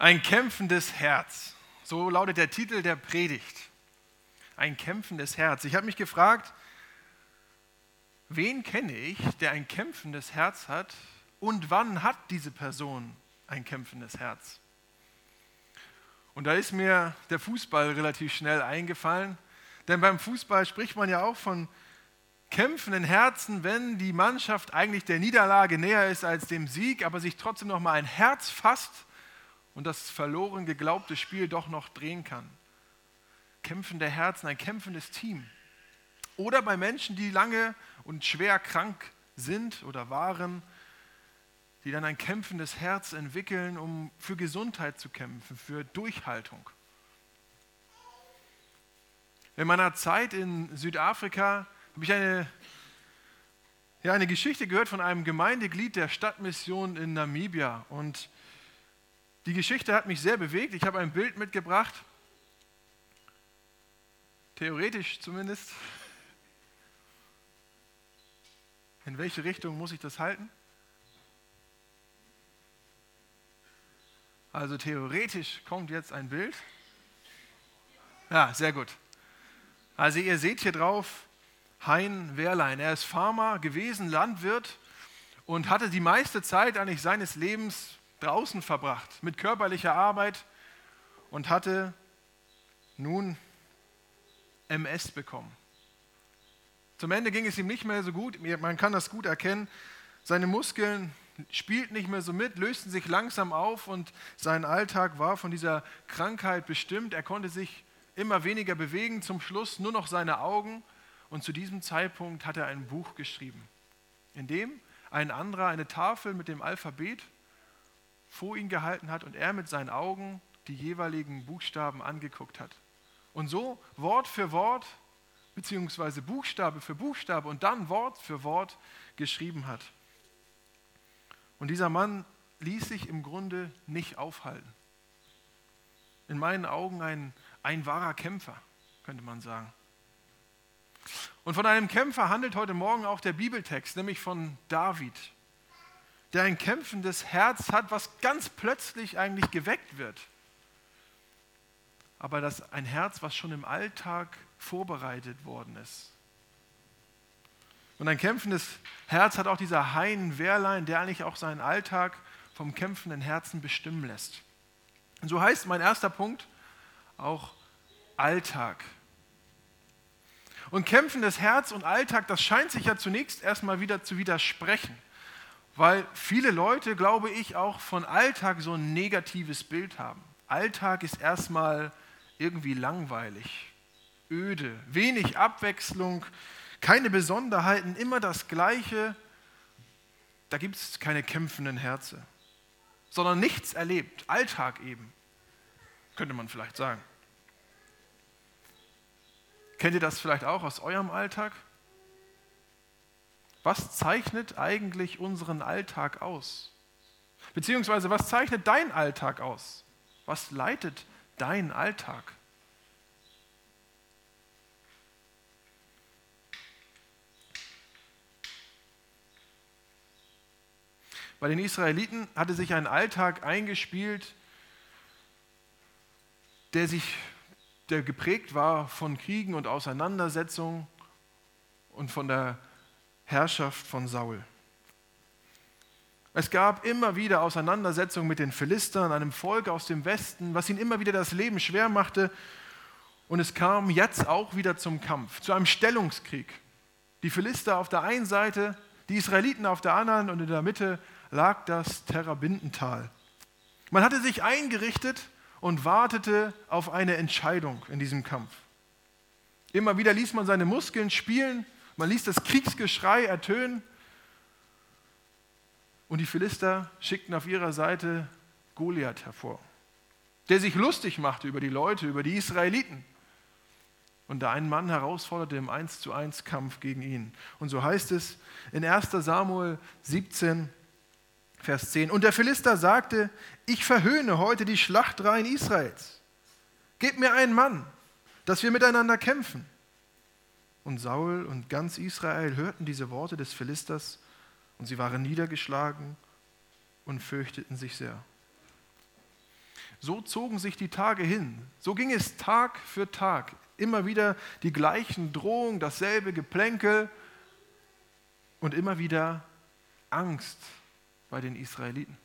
Ein kämpfendes Herz. So lautet der Titel der Predigt. Ein kämpfendes Herz. Ich habe mich gefragt, wen kenne ich, der ein kämpfendes Herz hat und wann hat diese Person ein kämpfendes Herz? Und da ist mir der Fußball relativ schnell eingefallen, denn beim Fußball spricht man ja auch von kämpfenden Herzen, wenn die Mannschaft eigentlich der Niederlage näher ist als dem Sieg, aber sich trotzdem noch mal ein Herz fasst und das verloren geglaubte Spiel doch noch drehen kann. Kämpfende Herzen, ein kämpfendes Team. Oder bei Menschen, die lange und schwer krank sind oder waren, die dann ein kämpfendes Herz entwickeln, um für Gesundheit zu kämpfen, für Durchhaltung. In meiner Zeit in Südafrika habe ich eine, ja, eine Geschichte gehört von einem Gemeindeglied der Stadtmission in Namibia. Und die Geschichte hat mich sehr bewegt. Ich habe ein Bild mitgebracht, theoretisch zumindest. In welche Richtung muss ich das halten? Also theoretisch kommt jetzt ein Bild. Ja, sehr gut. Also ihr seht hier drauf Hein Wehrlein. Er ist Farmer gewesen, Landwirt und hatte die meiste Zeit eigentlich seines Lebens draußen verbracht mit körperlicher Arbeit und hatte nun MS bekommen. Zum Ende ging es ihm nicht mehr so gut, man kann das gut erkennen. Seine Muskeln spielten nicht mehr so mit, lösten sich langsam auf und sein Alltag war von dieser Krankheit bestimmt. Er konnte sich immer weniger bewegen, zum Schluss nur noch seine Augen. Und zu diesem Zeitpunkt hat er ein Buch geschrieben, in dem ein anderer eine Tafel mit dem Alphabet vor ihn gehalten hat und er mit seinen Augen die jeweiligen Buchstaben angeguckt hat. Und so Wort für Wort, beziehungsweise Buchstabe für Buchstabe und dann Wort für Wort geschrieben hat. Und dieser Mann ließ sich im Grunde nicht aufhalten. In meinen Augen ein, ein wahrer Kämpfer, könnte man sagen. Und von einem Kämpfer handelt heute Morgen auch der Bibeltext, nämlich von David der ein kämpfendes Herz hat, was ganz plötzlich eigentlich geweckt wird. Aber das ein Herz, was schon im Alltag vorbereitet worden ist. Und ein kämpfendes Herz hat auch dieser Hein Wehrlein, der eigentlich auch seinen Alltag vom kämpfenden Herzen bestimmen lässt. Und so heißt mein erster Punkt auch Alltag. Und kämpfendes Herz und Alltag, das scheint sich ja zunächst erstmal wieder zu widersprechen weil viele Leute, glaube ich, auch von Alltag so ein negatives Bild haben. Alltag ist erstmal irgendwie langweilig, öde, wenig Abwechslung, keine Besonderheiten, immer das Gleiche. Da gibt es keine kämpfenden Herzen, sondern nichts erlebt. Alltag eben, könnte man vielleicht sagen. Kennt ihr das vielleicht auch aus eurem Alltag? Was zeichnet eigentlich unseren Alltag aus? Beziehungsweise was zeichnet dein Alltag aus? Was leitet dein Alltag? Bei den Israeliten hatte sich ein Alltag eingespielt, der sich der geprägt war von Kriegen und Auseinandersetzungen und von der Herrschaft von Saul. Es gab immer wieder Auseinandersetzungen mit den Philistern, einem Volk aus dem Westen, was ihnen immer wieder das Leben schwer machte. Und es kam jetzt auch wieder zum Kampf, zu einem Stellungskrieg. Die Philister auf der einen Seite, die Israeliten auf der anderen und in der Mitte lag das Terrabindental. Man hatte sich eingerichtet und wartete auf eine Entscheidung in diesem Kampf. Immer wieder ließ man seine Muskeln spielen man ließ das Kriegsgeschrei ertönen und die Philister schickten auf ihrer Seite Goliath hervor, der sich lustig machte über die Leute, über die Israeliten. Und da ein Mann herausforderte im 1 zu 1 Kampf gegen ihn. Und so heißt es in 1 Samuel 17, Vers 10. Und der Philister sagte, ich verhöhne heute die Schlachtreihen Israels. Gebt mir einen Mann, dass wir miteinander kämpfen. Und Saul und ganz Israel hörten diese Worte des Philisters und sie waren niedergeschlagen und fürchteten sich sehr. So zogen sich die Tage hin. So ging es Tag für Tag. Immer wieder die gleichen Drohungen, dasselbe Geplänkel und immer wieder Angst bei den Israeliten.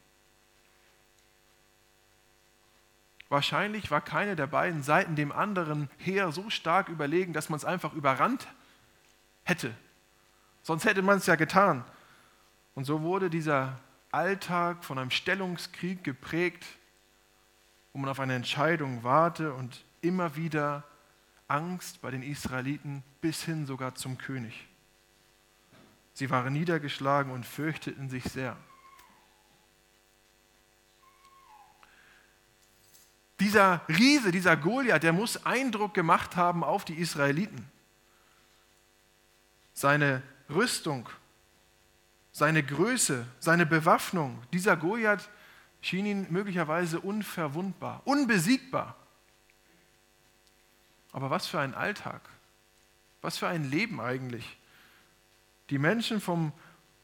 Wahrscheinlich war keine der beiden Seiten dem anderen Heer so stark überlegen, dass man es einfach überrannt hätte. Sonst hätte man es ja getan. Und so wurde dieser Alltag von einem Stellungskrieg geprägt, wo man auf eine Entscheidung warte und immer wieder Angst bei den Israeliten bis hin sogar zum König. Sie waren niedergeschlagen und fürchteten sich sehr. Dieser Riese, dieser Goliath, der muss Eindruck gemacht haben auf die Israeliten. Seine Rüstung, seine Größe, seine Bewaffnung, dieser Goliath schien ihnen möglicherweise unverwundbar, unbesiegbar. Aber was für ein Alltag, was für ein Leben eigentlich. Die Menschen vom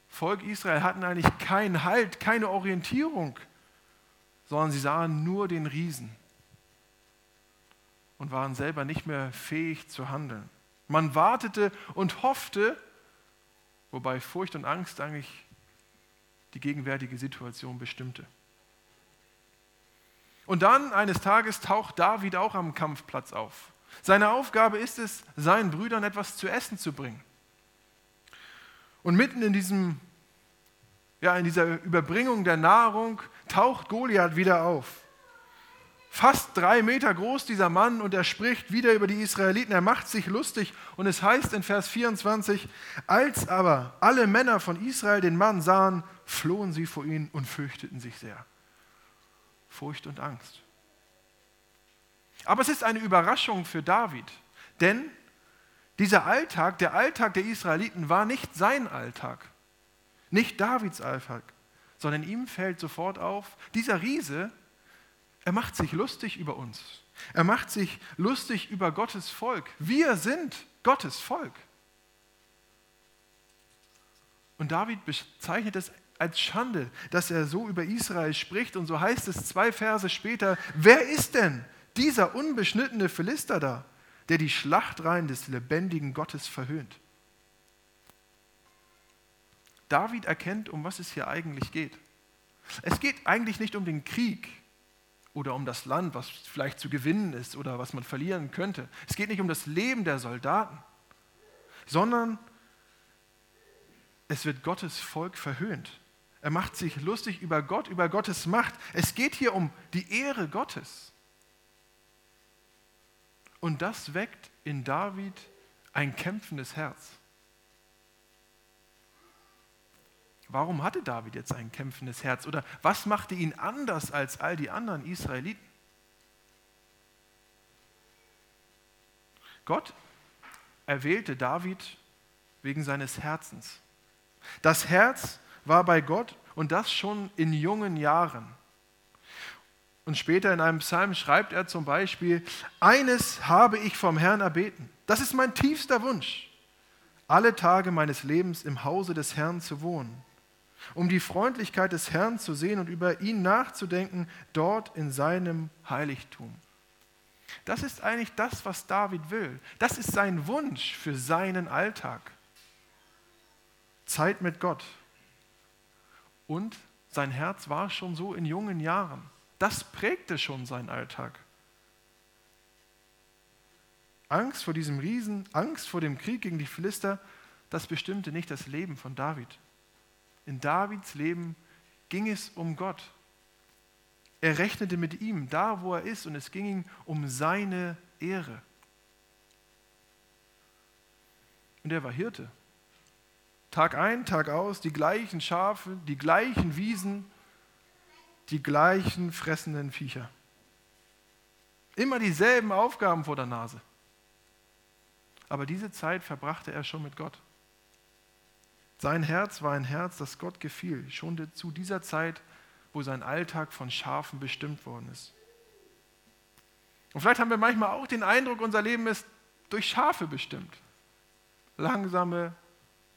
Volk Israel hatten eigentlich keinen Halt, keine Orientierung, sondern sie sahen nur den Riesen und waren selber nicht mehr fähig zu handeln. Man wartete und hoffte, wobei Furcht und Angst eigentlich die gegenwärtige Situation bestimmte. Und dann eines Tages taucht David auch am Kampfplatz auf. Seine Aufgabe ist es, seinen Brüdern etwas zu essen zu bringen. Und mitten in, diesem, ja, in dieser Überbringung der Nahrung taucht Goliath wieder auf. Fast drei Meter groß dieser Mann und er spricht wieder über die Israeliten. Er macht sich lustig und es heißt in Vers 24, als aber alle Männer von Israel den Mann sahen, flohen sie vor ihm und fürchteten sich sehr. Furcht und Angst. Aber es ist eine Überraschung für David, denn dieser Alltag, der Alltag der Israeliten, war nicht sein Alltag, nicht Davids Alltag, sondern ihm fällt sofort auf, dieser Riese, er macht sich lustig über uns. Er macht sich lustig über Gottes Volk. Wir sind Gottes Volk. Und David bezeichnet es als Schande, dass er so über Israel spricht. Und so heißt es zwei Verse später, wer ist denn dieser unbeschnittene Philister da? der die Schlachtreihen des lebendigen Gottes verhöhnt. David erkennt, um was es hier eigentlich geht. Es geht eigentlich nicht um den Krieg oder um das Land, was vielleicht zu gewinnen ist oder was man verlieren könnte. Es geht nicht um das Leben der Soldaten, sondern es wird Gottes Volk verhöhnt. Er macht sich lustig über Gott, über Gottes Macht. Es geht hier um die Ehre Gottes. Und das weckt in David ein kämpfendes Herz. Warum hatte David jetzt ein kämpfendes Herz? Oder was machte ihn anders als all die anderen Israeliten? Gott erwählte David wegen seines Herzens. Das Herz war bei Gott und das schon in jungen Jahren. Und später in einem Psalm schreibt er zum Beispiel, eines habe ich vom Herrn erbeten. Das ist mein tiefster Wunsch, alle Tage meines Lebens im Hause des Herrn zu wohnen, um die Freundlichkeit des Herrn zu sehen und über ihn nachzudenken, dort in seinem Heiligtum. Das ist eigentlich das, was David will. Das ist sein Wunsch für seinen Alltag. Zeit mit Gott. Und sein Herz war schon so in jungen Jahren. Das prägte schon seinen Alltag. Angst vor diesem Riesen, Angst vor dem Krieg gegen die Philister, das bestimmte nicht das Leben von David. In Davids Leben ging es um Gott. Er rechnete mit ihm, da wo er ist, und es ging ihm um seine Ehre. Und er war Hirte. Tag ein, Tag aus, die gleichen Schafe, die gleichen Wiesen, die gleichen fressenden Viecher. Immer dieselben Aufgaben vor der Nase. Aber diese Zeit verbrachte er schon mit Gott. Sein Herz war ein Herz, das Gott gefiel, schon zu dieser Zeit, wo sein Alltag von Schafen bestimmt worden ist. Und vielleicht haben wir manchmal auch den Eindruck, unser Leben ist durch Schafe bestimmt. Langsame,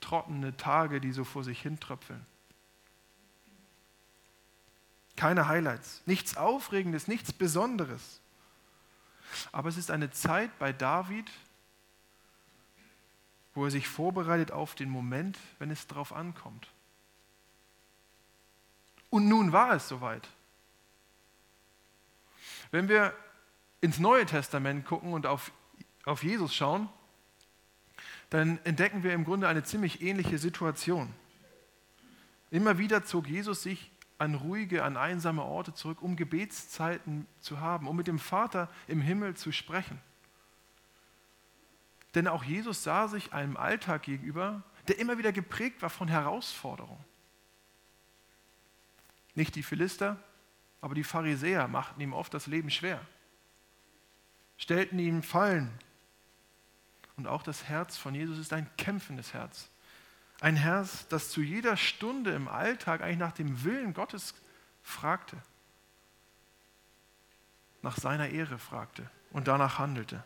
trockene Tage, die so vor sich hin tröpfeln. keine Highlights, nichts Aufregendes, nichts Besonderes. Aber es ist eine Zeit bei David, wo er sich vorbereitet auf den Moment, wenn es darauf ankommt. Und nun war es soweit. Wenn wir ins Neue Testament gucken und auf, auf Jesus schauen, dann entdecken wir im Grunde eine ziemlich ähnliche Situation. Immer wieder zog Jesus sich an ruhige, an einsame Orte zurück, um Gebetszeiten zu haben, um mit dem Vater im Himmel zu sprechen. Denn auch Jesus sah sich einem Alltag gegenüber, der immer wieder geprägt war von Herausforderungen. Nicht die Philister, aber die Pharisäer machten ihm oft das Leben schwer, stellten ihm Fallen. Und auch das Herz von Jesus ist ein kämpfendes Herz. Ein Herz, das zu jeder Stunde im Alltag eigentlich nach dem Willen Gottes fragte, nach seiner Ehre fragte und danach handelte.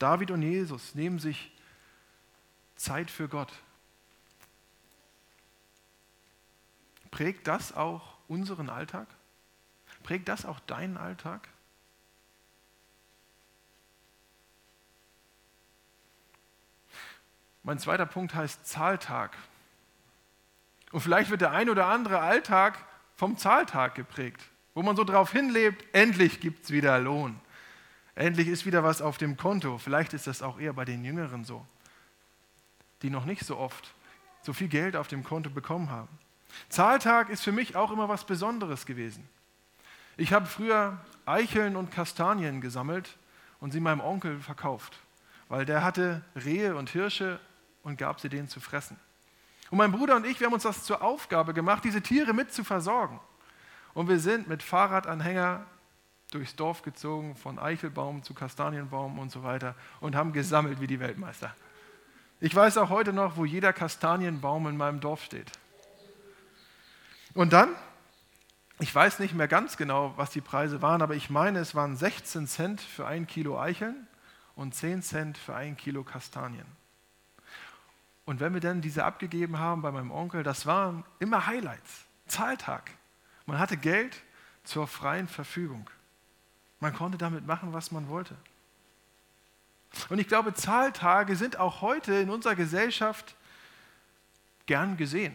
David und Jesus nehmen sich Zeit für Gott. Prägt das auch unseren Alltag? Prägt das auch deinen Alltag? Mein zweiter Punkt heißt Zahltag. Und vielleicht wird der ein oder andere Alltag vom Zahltag geprägt, wo man so drauf hinlebt, endlich gibt es wieder Lohn. Endlich ist wieder was auf dem Konto. Vielleicht ist das auch eher bei den Jüngeren so, die noch nicht so oft so viel Geld auf dem Konto bekommen haben. Zahltag ist für mich auch immer was Besonderes gewesen. Ich habe früher Eicheln und Kastanien gesammelt und sie meinem Onkel verkauft, weil der hatte Rehe und Hirsche und gab sie denen zu fressen. Und mein Bruder und ich, wir haben uns das zur Aufgabe gemacht, diese Tiere mit zu versorgen. Und wir sind mit Fahrradanhänger durchs Dorf gezogen, von Eichelbaum zu Kastanienbaum und so weiter und haben gesammelt wie die Weltmeister. Ich weiß auch heute noch, wo jeder Kastanienbaum in meinem Dorf steht. Und dann, ich weiß nicht mehr ganz genau, was die Preise waren, aber ich meine, es waren 16 Cent für ein Kilo Eicheln und 10 Cent für ein Kilo Kastanien. Und wenn wir dann diese abgegeben haben bei meinem Onkel, das waren immer Highlights, Zahltag. Man hatte Geld zur freien Verfügung. Man konnte damit machen, was man wollte. Und ich glaube, Zahltage sind auch heute in unserer Gesellschaft gern gesehen.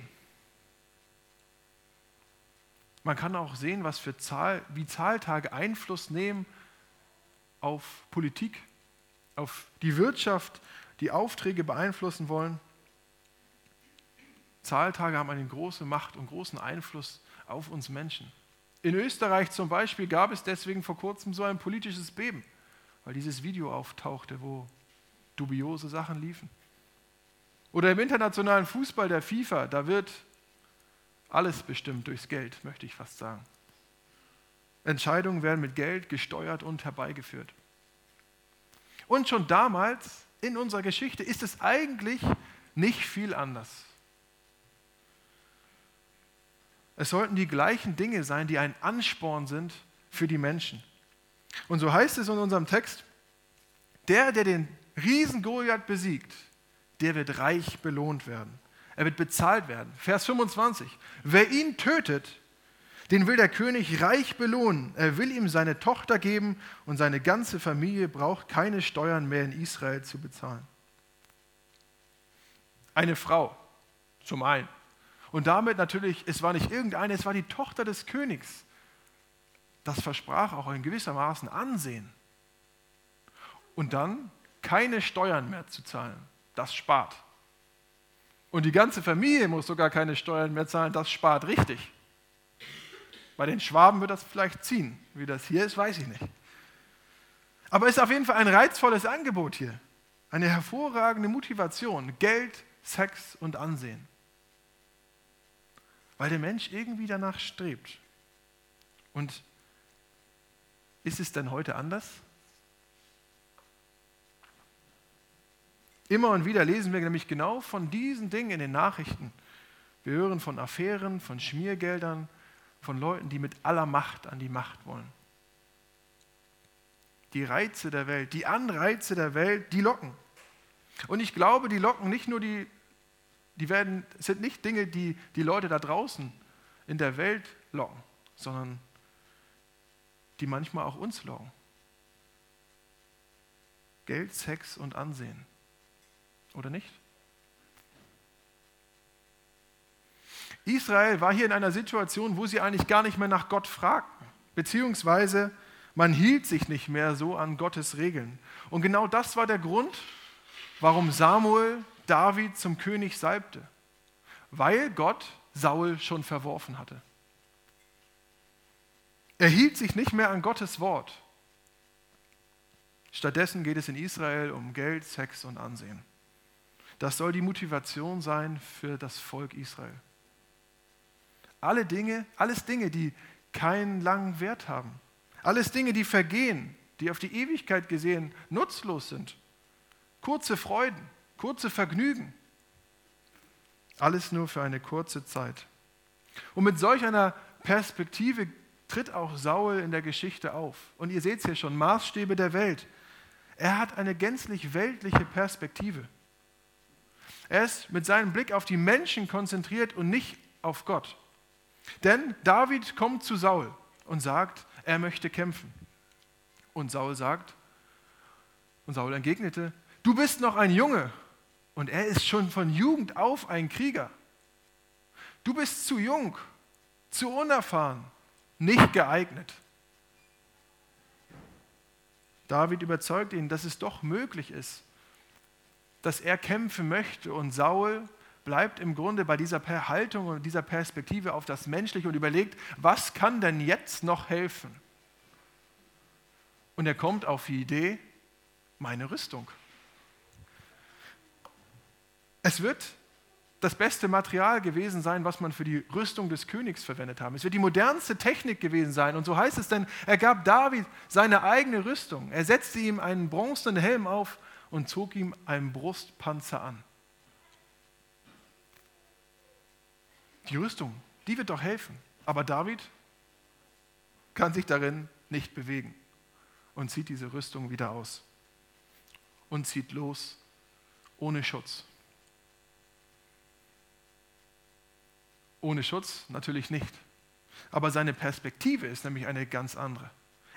Man kann auch sehen, was für Zahl, wie Zahltage Einfluss nehmen auf Politik, auf die Wirtschaft, die Aufträge beeinflussen wollen. Zahltage haben eine große Macht und großen Einfluss auf uns Menschen. In Österreich zum Beispiel gab es deswegen vor kurzem so ein politisches Beben, weil dieses Video auftauchte, wo dubiose Sachen liefen. Oder im internationalen Fußball der FIFA, da wird alles bestimmt durchs Geld, möchte ich fast sagen. Entscheidungen werden mit Geld gesteuert und herbeigeführt. Und schon damals in unserer Geschichte ist es eigentlich nicht viel anders. Es sollten die gleichen Dinge sein, die ein Ansporn sind für die Menschen. Und so heißt es in unserem Text, der, der den Riesen Goliath besiegt, der wird reich belohnt werden. Er wird bezahlt werden. Vers 25. Wer ihn tötet, den will der König reich belohnen. Er will ihm seine Tochter geben und seine ganze Familie braucht keine Steuern mehr in Israel zu bezahlen. Eine Frau, zum einen. Und damit natürlich, es war nicht irgendeine, es war die Tochter des Königs. Das versprach auch in gewissermaßen Ansehen. Und dann keine Steuern mehr zu zahlen. Das spart. Und die ganze Familie muss sogar keine Steuern mehr zahlen. Das spart richtig. Bei den Schwaben wird das vielleicht ziehen. Wie das hier ist, weiß ich nicht. Aber es ist auf jeden Fall ein reizvolles Angebot hier. Eine hervorragende Motivation. Geld, Sex und Ansehen weil der Mensch irgendwie danach strebt. Und ist es denn heute anders? Immer und wieder lesen wir nämlich genau von diesen Dingen in den Nachrichten. Wir hören von Affären, von Schmiergeldern, von Leuten, die mit aller Macht an die Macht wollen. Die Reize der Welt, die Anreize der Welt, die locken. Und ich glaube, die locken nicht nur die die werden, sind nicht Dinge, die die Leute da draußen in der Welt locken, sondern die manchmal auch uns locken. Geld, Sex und Ansehen. Oder nicht? Israel war hier in einer Situation, wo sie eigentlich gar nicht mehr nach Gott fragten, beziehungsweise man hielt sich nicht mehr so an Gottes Regeln. Und genau das war der Grund, warum Samuel David zum König salbte, weil Gott Saul schon verworfen hatte. Er hielt sich nicht mehr an Gottes Wort. Stattdessen geht es in Israel um Geld, Sex und Ansehen. Das soll die Motivation sein für das Volk Israel. Alle Dinge, alles Dinge, die keinen langen Wert haben. Alles Dinge, die vergehen, die auf die Ewigkeit gesehen nutzlos sind. Kurze Freuden, kurze Vergnügen. Alles nur für eine kurze Zeit. Und mit solch einer Perspektive tritt auch Saul in der Geschichte auf. Und ihr seht es hier schon, Maßstäbe der Welt. Er hat eine gänzlich weltliche Perspektive. Er ist mit seinem Blick auf die Menschen konzentriert und nicht auf Gott. Denn David kommt zu Saul und sagt, er möchte kämpfen. Und Saul sagt, und Saul entgegnete, du bist noch ein Junge und er ist schon von Jugend auf ein Krieger. Du bist zu jung, zu unerfahren, nicht geeignet. David überzeugt ihn, dass es doch möglich ist, dass er kämpfen möchte und Saul bleibt im Grunde bei dieser Haltung und dieser Perspektive auf das Menschliche und überlegt, was kann denn jetzt noch helfen? Und er kommt auf die Idee, meine Rüstung. Es wird das beste Material gewesen sein, was man für die Rüstung des Königs verwendet haben. Es wird die modernste Technik gewesen sein. Und so heißt es denn, er gab David seine eigene Rüstung. Er setzte ihm einen bronzenen Helm auf und zog ihm einen Brustpanzer an. Die Rüstung, die wird doch helfen. Aber David kann sich darin nicht bewegen und zieht diese Rüstung wieder aus und zieht los ohne Schutz. Ohne Schutz natürlich nicht. Aber seine Perspektive ist nämlich eine ganz andere.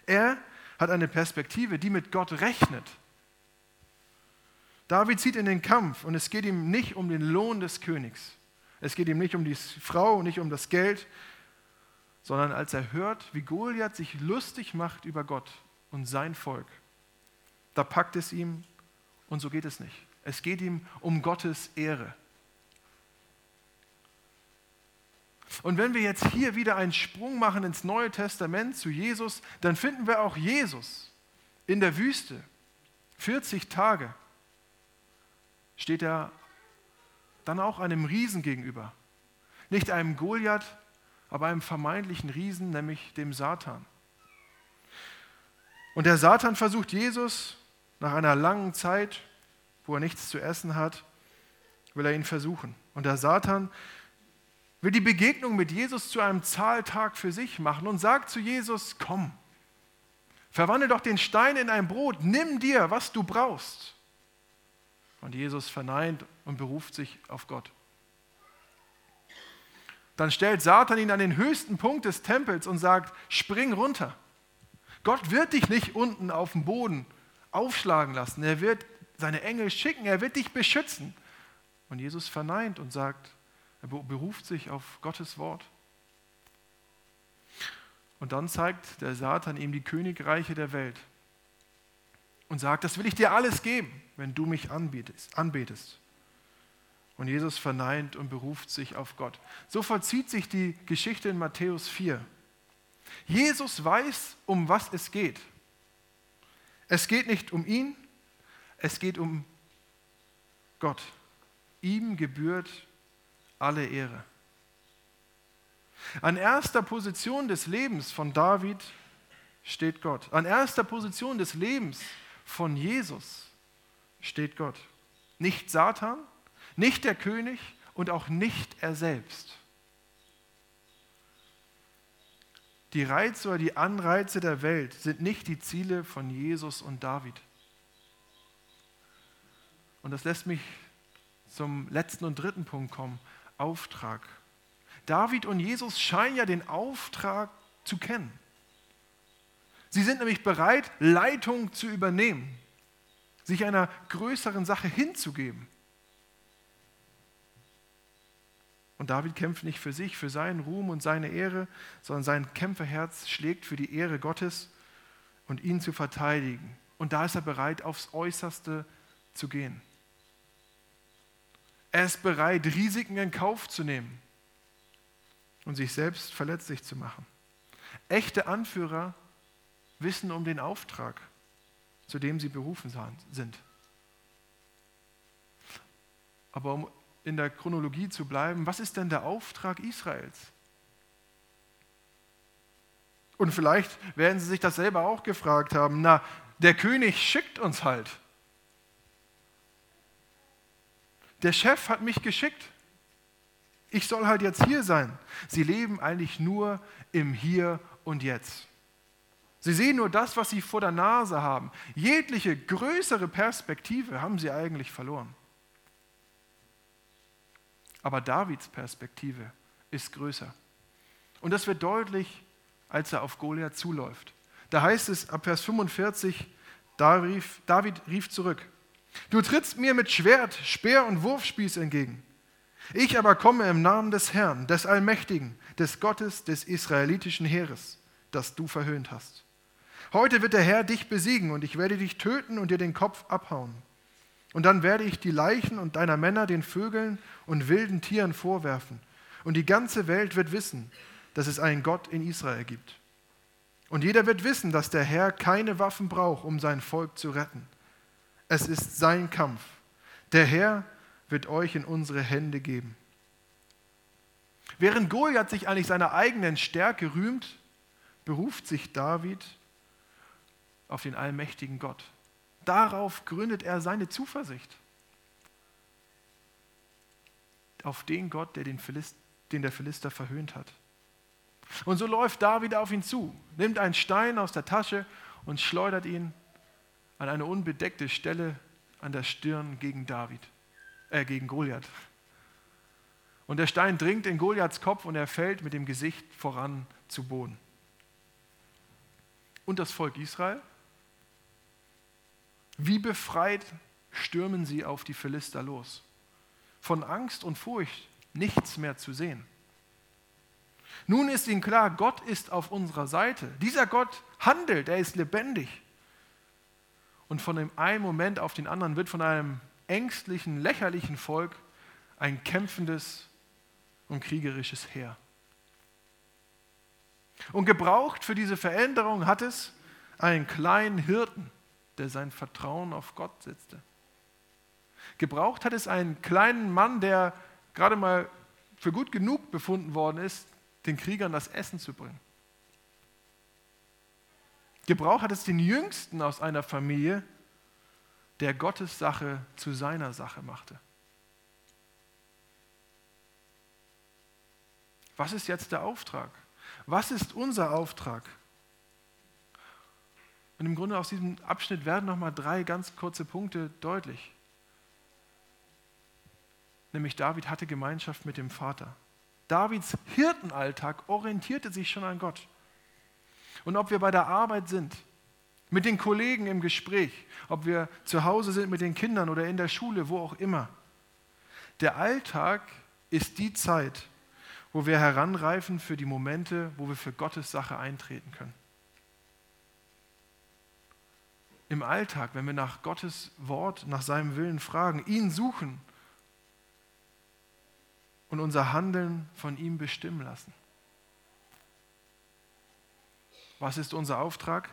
Er hat eine Perspektive, die mit Gott rechnet. David zieht in den Kampf und es geht ihm nicht um den Lohn des Königs. Es geht ihm nicht um die Frau, nicht um das Geld, sondern als er hört, wie Goliath sich lustig macht über Gott und sein Volk, da packt es ihm und so geht es nicht. Es geht ihm um Gottes Ehre. Und wenn wir jetzt hier wieder einen Sprung machen ins Neue Testament zu Jesus, dann finden wir auch Jesus in der Wüste. 40 Tage steht er dann auch einem Riesen gegenüber. Nicht einem Goliath, aber einem vermeintlichen Riesen, nämlich dem Satan. Und der Satan versucht Jesus nach einer langen Zeit, wo er nichts zu essen hat, will er ihn versuchen. Und der Satan will die Begegnung mit Jesus zu einem Zahltag für sich machen und sagt zu Jesus, komm, verwandle doch den Stein in ein Brot, nimm dir, was du brauchst. Und Jesus verneint und beruft sich auf Gott. Dann stellt Satan ihn an den höchsten Punkt des Tempels und sagt, spring runter. Gott wird dich nicht unten auf dem Boden aufschlagen lassen. Er wird seine Engel schicken, er wird dich beschützen. Und Jesus verneint und sagt, er beruft sich auf Gottes Wort. Und dann zeigt der Satan ihm die Königreiche der Welt und sagt, das will ich dir alles geben, wenn du mich anbetest. Und Jesus verneint und beruft sich auf Gott. So vollzieht sich die Geschichte in Matthäus 4. Jesus weiß, um was es geht. Es geht nicht um ihn, es geht um Gott. Ihm gebührt alle Ehre. An erster Position des Lebens von David steht Gott. An erster Position des Lebens von Jesus steht Gott. Nicht Satan, nicht der König und auch nicht er selbst. Die Reize oder die Anreize der Welt sind nicht die Ziele von Jesus und David. Und das lässt mich zum letzten und dritten Punkt kommen. Auftrag. David und Jesus scheinen ja den Auftrag zu kennen. Sie sind nämlich bereit, Leitung zu übernehmen, sich einer größeren Sache hinzugeben. Und David kämpft nicht für sich, für seinen Ruhm und seine Ehre, sondern sein Kämpferherz schlägt für die Ehre Gottes und ihn zu verteidigen. Und da ist er bereit, aufs Äußerste zu gehen. Er ist bereit, Risiken in Kauf zu nehmen und sich selbst verletzlich zu machen. Echte Anführer wissen um den Auftrag, zu dem sie berufen sind. Aber um in der Chronologie zu bleiben, was ist denn der Auftrag Israels? Und vielleicht werden Sie sich das selber auch gefragt haben, na, der König schickt uns halt. Der Chef hat mich geschickt. Ich soll halt jetzt hier sein. Sie leben eigentlich nur im Hier und Jetzt. Sie sehen nur das, was sie vor der Nase haben. Jegliche größere Perspektive haben sie eigentlich verloren. Aber Davids Perspektive ist größer. Und das wird deutlich, als er auf Goliath zuläuft. Da heißt es ab Vers 45, David rief zurück, du trittst mir mit Schwert, Speer und Wurfspieß entgegen. Ich aber komme im Namen des Herrn, des Allmächtigen, des Gottes des israelitischen Heeres, das du verhöhnt hast. Heute wird der Herr dich besiegen und ich werde dich töten und dir den Kopf abhauen. Und dann werde ich die Leichen und deiner Männer den Vögeln und wilden Tieren vorwerfen. Und die ganze Welt wird wissen, dass es einen Gott in Israel gibt. Und jeder wird wissen, dass der Herr keine Waffen braucht, um sein Volk zu retten. Es ist sein Kampf. Der Herr wird euch in unsere Hände geben. Während Goliath sich eigentlich seiner eigenen Stärke rühmt, beruft sich David auf den allmächtigen Gott. Darauf gründet er seine Zuversicht. Auf den Gott, der den, Philist, den der Philister verhöhnt hat. Und so läuft David auf ihn zu, nimmt einen Stein aus der Tasche und schleudert ihn an eine unbedeckte Stelle an der Stirn gegen David, äh, gegen Goliath. Und der Stein dringt in Goliaths Kopf und er fällt mit dem Gesicht voran zu Boden. Und das Volk Israel wie befreit stürmen sie auf die Philister los. Von Angst und Furcht nichts mehr zu sehen. Nun ist ihnen klar, Gott ist auf unserer Seite. Dieser Gott handelt, er ist lebendig. Und von dem einen Moment auf den anderen wird von einem ängstlichen, lächerlichen Volk ein kämpfendes und kriegerisches Heer. Und gebraucht für diese Veränderung hat es einen kleinen Hirten, der sein Vertrauen auf Gott setzte. Gebraucht hat es einen kleinen Mann, der gerade mal für gut genug befunden worden ist, den Kriegern das Essen zu bringen. Gebraucht hat es den Jüngsten aus einer Familie, der Gottes Sache zu seiner Sache machte. Was ist jetzt der Auftrag? Was ist unser Auftrag? Und im Grunde aus diesem Abschnitt werden nochmal drei ganz kurze Punkte deutlich. Nämlich David hatte Gemeinschaft mit dem Vater. Davids Hirtenalltag orientierte sich schon an Gott. Und ob wir bei der Arbeit sind, mit den Kollegen im Gespräch, ob wir zu Hause sind mit den Kindern oder in der Schule, wo auch immer. Der Alltag ist die Zeit, wo wir heranreifen für die Momente, wo wir für Gottes Sache eintreten können. im Alltag, wenn wir nach Gottes Wort, nach seinem Willen fragen, ihn suchen und unser Handeln von ihm bestimmen lassen. Was ist unser Auftrag?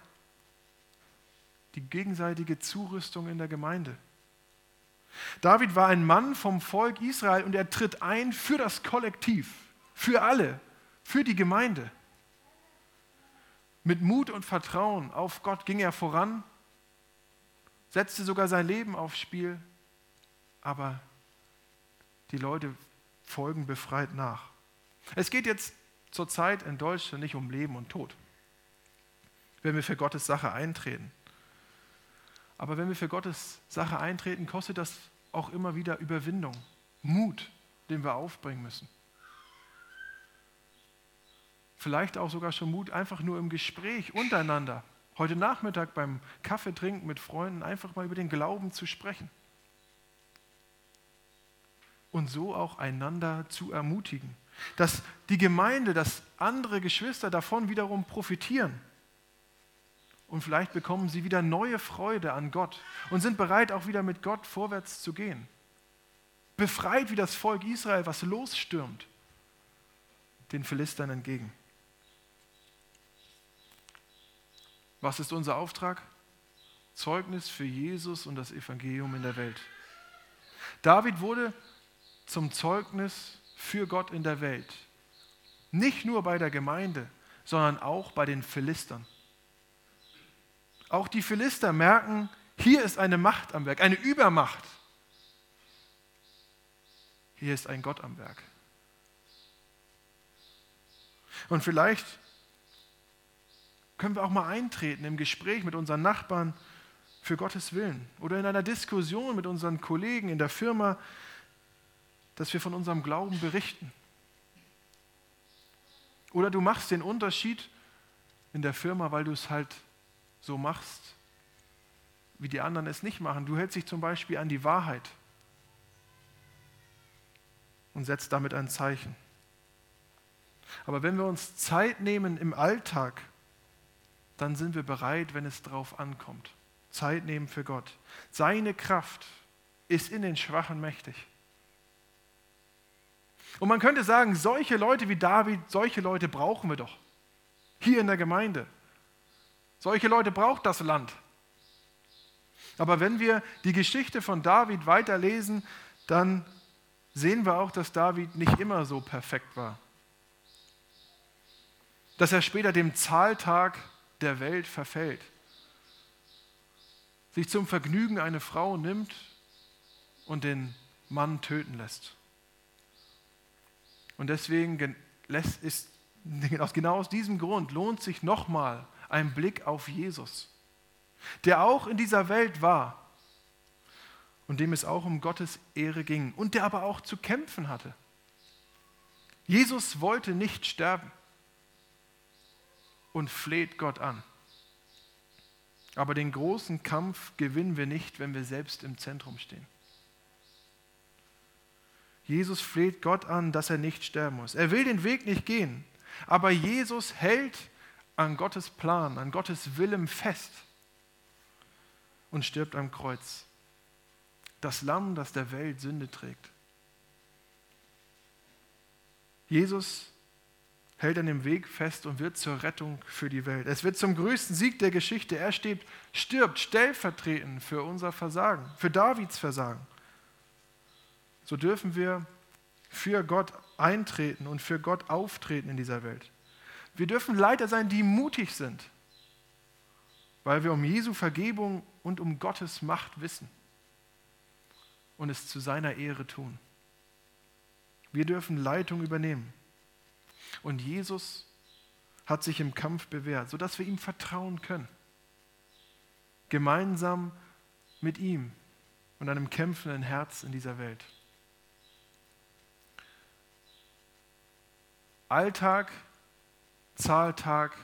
Die gegenseitige Zurüstung in der Gemeinde. David war ein Mann vom Volk Israel und er tritt ein für das Kollektiv, für alle, für die Gemeinde. Mit Mut und Vertrauen auf Gott ging er voran setzte sogar sein Leben aufs Spiel, aber die Leute folgen befreit nach. Es geht jetzt zurzeit in Deutschland nicht um Leben und Tod, wenn wir für Gottes Sache eintreten. Aber wenn wir für Gottes Sache eintreten, kostet das auch immer wieder Überwindung, Mut, den wir aufbringen müssen. Vielleicht auch sogar schon Mut, einfach nur im Gespräch untereinander, heute Nachmittag beim Kaffee trinken mit Freunden, einfach mal über den Glauben zu sprechen. Und so auch einander zu ermutigen. Dass die Gemeinde, dass andere Geschwister davon wiederum profitieren. Und vielleicht bekommen sie wieder neue Freude an Gott und sind bereit, auch wieder mit Gott vorwärts zu gehen. Befreit wie das Volk Israel, was losstürmt, den Philistern entgegen. Was ist unser Auftrag? Zeugnis für Jesus und das Evangelium in der Welt. David wurde zum Zeugnis für Gott in der Welt. Nicht nur bei der Gemeinde, sondern auch bei den Philistern. Auch die Philister merken, hier ist eine Macht am Werk, eine Übermacht. Hier ist ein Gott am Werk. Und vielleicht können wir auch mal eintreten im Gespräch mit unseren Nachbarn für Gottes Willen oder in einer Diskussion mit unseren Kollegen in der Firma, dass wir von unserem Glauben berichten. Oder du machst den Unterschied in der Firma, weil du es halt so machst, wie die anderen es nicht machen. Du hältst dich zum Beispiel an die Wahrheit und setzt damit ein Zeichen. Aber wenn wir uns Zeit nehmen im Alltag, dann sind wir bereit, wenn es darauf ankommt. Zeit nehmen für Gott. Seine Kraft ist in den Schwachen mächtig. Und man könnte sagen, solche Leute wie David, solche Leute brauchen wir doch. Hier in der Gemeinde. Solche Leute braucht das Land. Aber wenn wir die Geschichte von David weiterlesen, dann sehen wir auch, dass David nicht immer so perfekt war. Dass er später dem Zahltag der Welt verfällt. Sich zum Vergnügen eine Frau nimmt und den Mann töten lässt. Und deswegen ist, genau aus diesem Grund lohnt sich nochmal ein Blick auf Jesus, der auch in dieser Welt war und dem es auch um Gottes Ehre ging und der aber auch zu kämpfen hatte. Jesus wollte nicht sterben und fleht Gott an. Aber den großen Kampf gewinnen wir nicht, wenn wir selbst im Zentrum stehen. Jesus fleht Gott an, dass er nicht sterben muss. Er will den Weg nicht gehen, aber Jesus hält an Gottes Plan, an Gottes Willen fest und stirbt am Kreuz. Das Lamm, das der Welt Sünde trägt. Jesus hält an dem Weg fest und wird zur Rettung für die Welt. Es wird zum größten Sieg der Geschichte. Er stirbt, stirbt stellvertretend für unser Versagen, für Davids Versagen. So dürfen wir für Gott eintreten und für Gott auftreten in dieser Welt. Wir dürfen Leiter sein, die mutig sind, weil wir um Jesu Vergebung und um Gottes Macht wissen und es zu seiner Ehre tun. Wir dürfen Leitung übernehmen. Und Jesus hat sich im Kampf bewährt, sodass wir ihm vertrauen können. Gemeinsam mit ihm und einem kämpfenden Herz in dieser Welt. Alltag, Zahltag,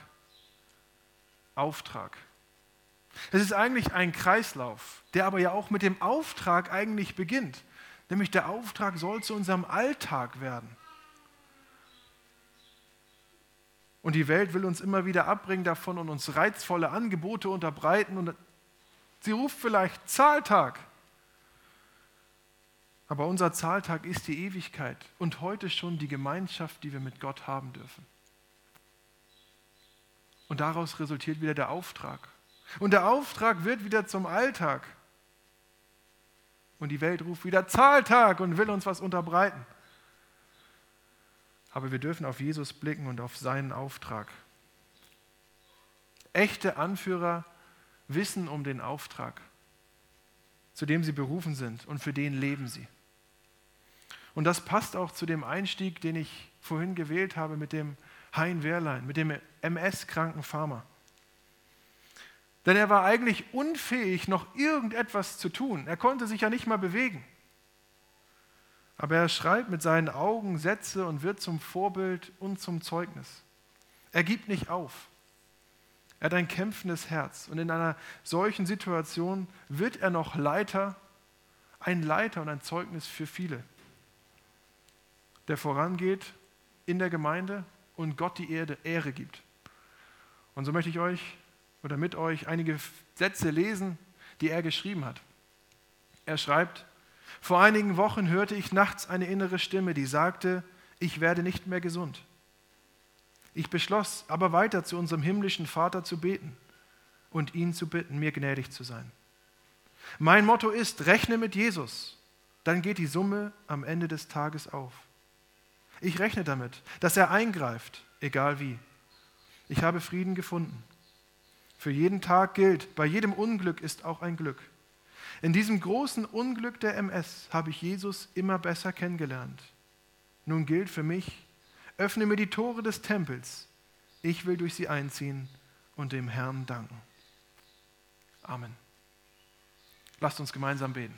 Auftrag. Es ist eigentlich ein Kreislauf, der aber ja auch mit dem Auftrag eigentlich beginnt. Nämlich der Auftrag soll zu unserem Alltag werden. Und die Welt will uns immer wieder abbringen davon und uns reizvolle Angebote unterbreiten. Und sie ruft vielleicht Zahltag. Aber unser Zahltag ist die Ewigkeit und heute schon die Gemeinschaft, die wir mit Gott haben dürfen. Und daraus resultiert wieder der Auftrag. Und der Auftrag wird wieder zum Alltag. Und die Welt ruft wieder Zahltag und will uns was unterbreiten. Aber wir dürfen auf Jesus blicken und auf seinen Auftrag. Echte Anführer wissen um den Auftrag, zu dem sie berufen sind und für den leben sie. Und das passt auch zu dem Einstieg, den ich vorhin gewählt habe mit dem Hein Wehrlein, mit dem MS-kranken Farmer. Denn er war eigentlich unfähig, noch irgendetwas zu tun. Er konnte sich ja nicht mal bewegen. Aber er schreibt mit seinen Augen Sätze und wird zum Vorbild und zum Zeugnis. Er gibt nicht auf. Er hat ein kämpfendes Herz. Und in einer solchen Situation wird er noch Leiter, ein Leiter und ein Zeugnis für viele, der vorangeht in der Gemeinde und Gott die Erde, Ehre gibt. Und so möchte ich euch oder mit euch einige Sätze lesen, die er geschrieben hat. Er schreibt, vor einigen Wochen hörte ich nachts eine innere Stimme, die sagte, ich werde nicht mehr gesund. Ich beschloss aber weiter zu unserem himmlischen Vater zu beten und ihn zu bitten, mir gnädig zu sein. Mein Motto ist, rechne mit Jesus, dann geht die Summe am Ende des Tages auf. Ich rechne damit, dass er eingreift, egal wie. Ich habe Frieden gefunden. Für jeden Tag gilt, bei jedem Unglück ist auch ein Glück. In diesem großen Unglück der MS habe ich Jesus immer besser kennengelernt. Nun gilt für mich, öffne mir die Tore des Tempels. Ich will durch sie einziehen und dem Herrn danken. Amen. Lasst uns gemeinsam beten.